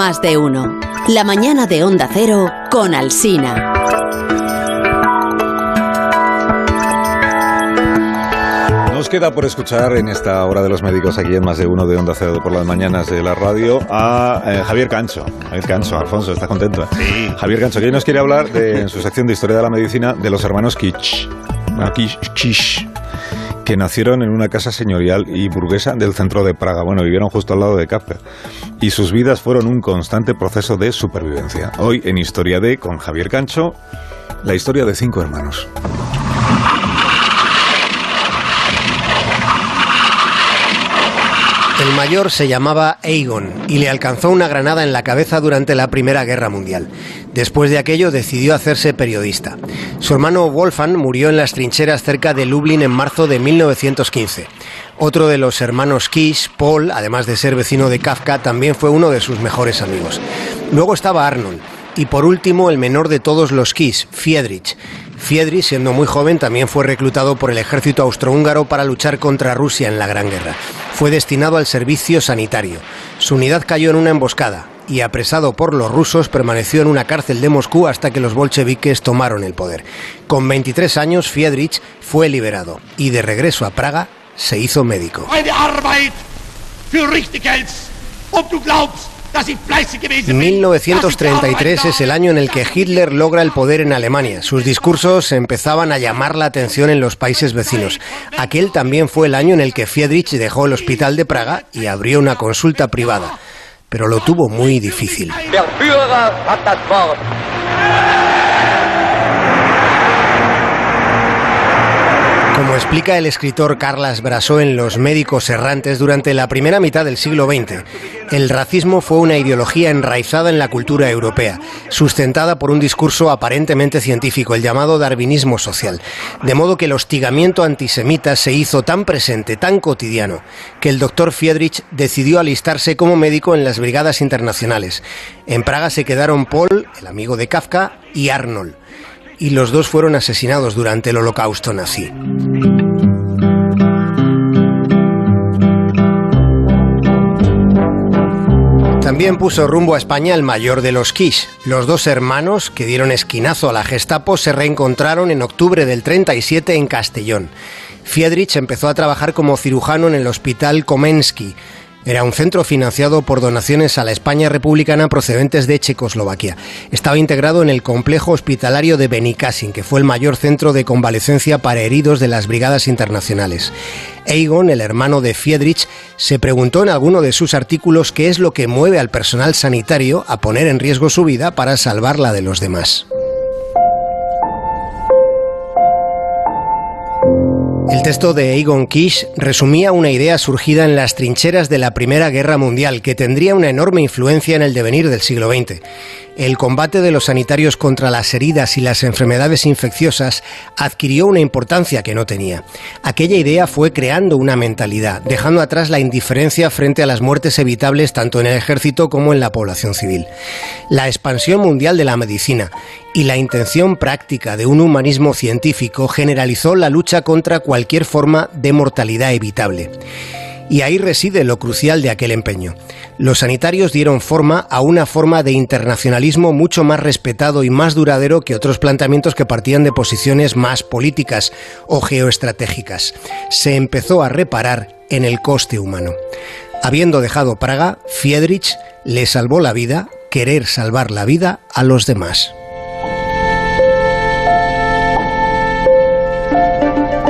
Más de uno. La mañana de Onda Cero con Alsina. Nos queda por escuchar en esta hora de los médicos aquí en más de uno de Onda Cero por las mañanas de la radio a eh, Javier Cancho. Javier Cancho, Alfonso, ¿estás contento? Sí. Javier Cancho, que hoy nos quiere hablar de, en su sección de Historia de la Medicina de los hermanos Kitsch. Kish, que nacieron en una casa señorial y burguesa del centro de Praga. Bueno, vivieron justo al lado de Kafka. Y sus vidas fueron un constante proceso de supervivencia. Hoy en Historia de, con Javier Cancho, la historia de cinco hermanos. El mayor se llamaba Aegon y le alcanzó una granada en la cabeza durante la Primera Guerra Mundial. Después de aquello decidió hacerse periodista. Su hermano Wolfgang murió en las trincheras cerca de Lublin en marzo de 1915. Otro de los hermanos Kish, Paul, además de ser vecino de Kafka, también fue uno de sus mejores amigos. Luego estaba Arnold. Y por último, el menor de todos los Kish, Friedrich. Friedrich, siendo muy joven, también fue reclutado por el ejército austrohúngaro para luchar contra Rusia en la Gran Guerra. Fue destinado al servicio sanitario. Su unidad cayó en una emboscada y, apresado por los rusos, permaneció en una cárcel de Moscú hasta que los bolcheviques tomaron el poder. Con 23 años, Friedrich fue liberado y, de regreso a Praga, se hizo médico. Richtig hältst. Ob du glaubst, dass ich fleißig gewesen bin. 1933 es el año en el que Hitler logra el poder en Alemania. Sus discursos empezaban a llamar la atención en los países vecinos. Aquel también fue el año en el que Friedrich dejó el hospital de Praga y abrió una consulta privada. Pero lo tuvo muy difícil. Como explica el escritor Carlas Brasó en Los médicos errantes, durante la primera mitad del siglo XX, el racismo fue una ideología enraizada en la cultura europea, sustentada por un discurso aparentemente científico, el llamado darwinismo social. De modo que el hostigamiento antisemita se hizo tan presente, tan cotidiano, que el doctor Friedrich decidió alistarse como médico en las brigadas internacionales. En Praga se quedaron Paul, el amigo de Kafka, y Arnold y los dos fueron asesinados durante el holocausto nazi. También puso rumbo a España el mayor de los Kish. Los dos hermanos, que dieron esquinazo a la Gestapo, se reencontraron en octubre del 37 en Castellón. Friedrich empezó a trabajar como cirujano en el Hospital Komensky, era un centro financiado por donaciones a la España republicana procedentes de Checoslovaquia. Estaba integrado en el complejo hospitalario de Benicassin, que fue el mayor centro de convalecencia para heridos de las brigadas internacionales. Egon, el hermano de Friedrich, se preguntó en alguno de sus artículos qué es lo que mueve al personal sanitario a poner en riesgo su vida para salvar la de los demás. El texto de Egon Kish resumía una idea surgida en las trincheras de la Primera Guerra Mundial que tendría una enorme influencia en el devenir del siglo XX. El combate de los sanitarios contra las heridas y las enfermedades infecciosas adquirió una importancia que no tenía. Aquella idea fue creando una mentalidad, dejando atrás la indiferencia frente a las muertes evitables tanto en el ejército como en la población civil. La expansión mundial de la medicina y la intención práctica de un humanismo científico generalizó la lucha contra cualquier forma de mortalidad evitable. Y ahí reside lo crucial de aquel empeño. Los sanitarios dieron forma a una forma de internacionalismo mucho más respetado y más duradero que otros planteamientos que partían de posiciones más políticas o geoestratégicas. Se empezó a reparar en el coste humano. Habiendo dejado Praga, Friedrich le salvó la vida, querer salvar la vida a los demás.